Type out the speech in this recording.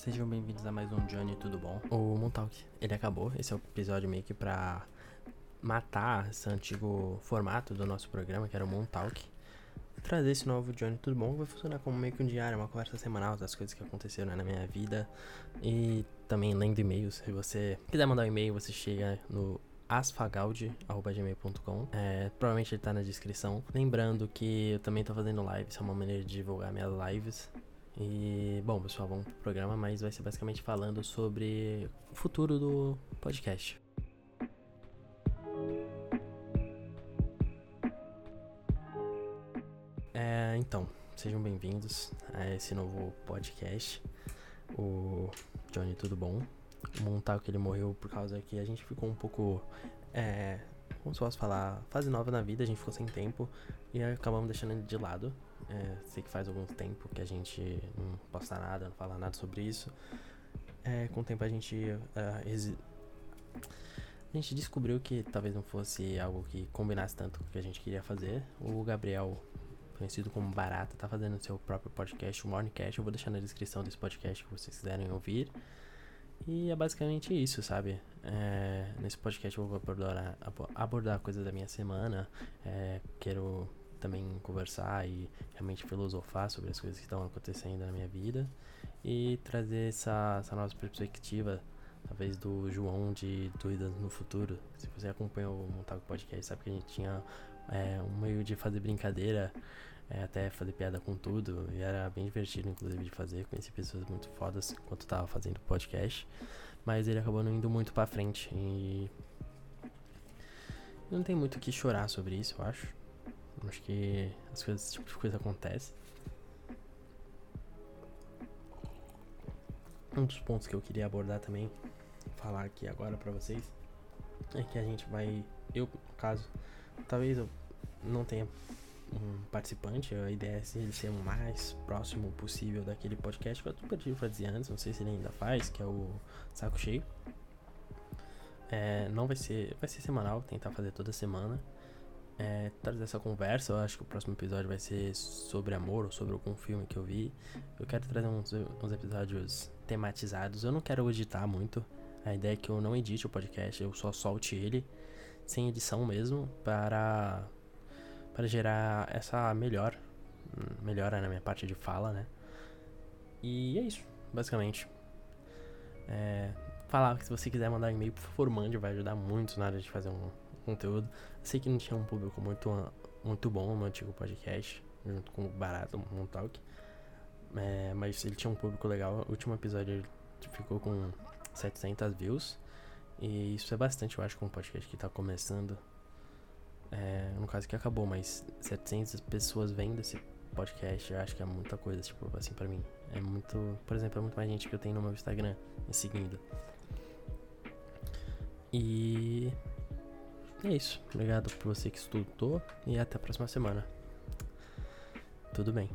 Sejam bem-vindos a mais um Johnny, tudo bom? O Montalk, ele acabou, esse é o episódio meio que pra matar esse antigo formato do nosso programa, que era o Montalk. Trazer esse novo Johnny, tudo bom? Vai funcionar como meio que um diário, uma conversa semanal das coisas que aconteceram na minha vida. E também lendo e-mails, se você quiser mandar um e-mail, você chega no asfagaldi.gmail.com é, Provavelmente ele tá na descrição. Lembrando que eu também tô fazendo lives, é uma maneira de divulgar minhas lives. E, bom, pessoal, vamos pro programa, mas vai ser basicamente falando sobre o futuro do podcast. É, então, sejam bem-vindos a esse novo podcast. O Johnny, tudo bom? O Montaco ele morreu por causa que a gente ficou um pouco. É, como se posso falar? Fase nova na vida, a gente ficou sem tempo e acabamos deixando ele de lado. É, sei que faz algum tempo que a gente não posta nada, não fala nada sobre isso. É, com o tempo a gente. Uh, a gente descobriu que talvez não fosse algo que combinasse tanto com o que a gente queria fazer. O Gabriel, conhecido como Barata, tá fazendo seu próprio podcast, o Morningcast. Eu vou deixar na descrição desse podcast que vocês quiserem ouvir. E é basicamente isso, sabe? É, nesse podcast eu vou abordar, abordar coisas da minha semana. É, quero também conversar e realmente filosofar sobre as coisas que estão acontecendo na minha vida. E trazer essa, essa nova perspectiva, talvez do João de Dúvidas no Futuro. Se você acompanhou o Montago Podcast, sabe que a gente tinha é, um meio de fazer brincadeira é, até fazer piada com tudo. E era bem divertido, inclusive, de fazer. Conheci pessoas muito fodas enquanto tava fazendo podcast. Mas ele acabou não indo muito pra frente. E. Não tem muito o que chorar sobre isso, eu acho. Acho que as coisas, esse tipo de coisa acontece. Um dos pontos que eu queria abordar também, falar aqui agora pra vocês, é que a gente vai. Eu, no caso, talvez eu não tenha um participante, a ideia é ele ser o mais próximo possível daquele podcast que eu pedi fazer antes, não sei se ele ainda faz, que é o Saco Cheio. É, não vai ser, vai ser semanal, tentar fazer toda semana. É, trazer essa conversa, eu acho que o próximo episódio vai ser sobre amor ou sobre algum filme que eu vi. Eu quero trazer uns, uns episódios tematizados. Eu não quero editar muito. A ideia é que eu não edite o podcast, eu só solte ele sem edição mesmo para para gerar essa melhor melhora na minha parte de fala, né? E é isso, basicamente. É, falar que se você quiser mandar e-mail, por favor, mande, vai ajudar muito na hora de fazer um conteúdo. Sei que não tinha um público muito, muito bom no antigo podcast, junto com o Barato Montalk. É, mas ele tinha um público legal. O último episódio ele ficou com 700 views. E isso é bastante, eu acho, com um podcast que tá começando. É, no caso que acabou, mas 700 pessoas vendo esse podcast, eu acho que é muita coisa, tipo, assim, pra mim. É muito. Por exemplo, é muito mais gente que eu tenho no meu Instagram me seguindo. E. É isso. Obrigado por você que escutou e até a próxima semana. Tudo bem.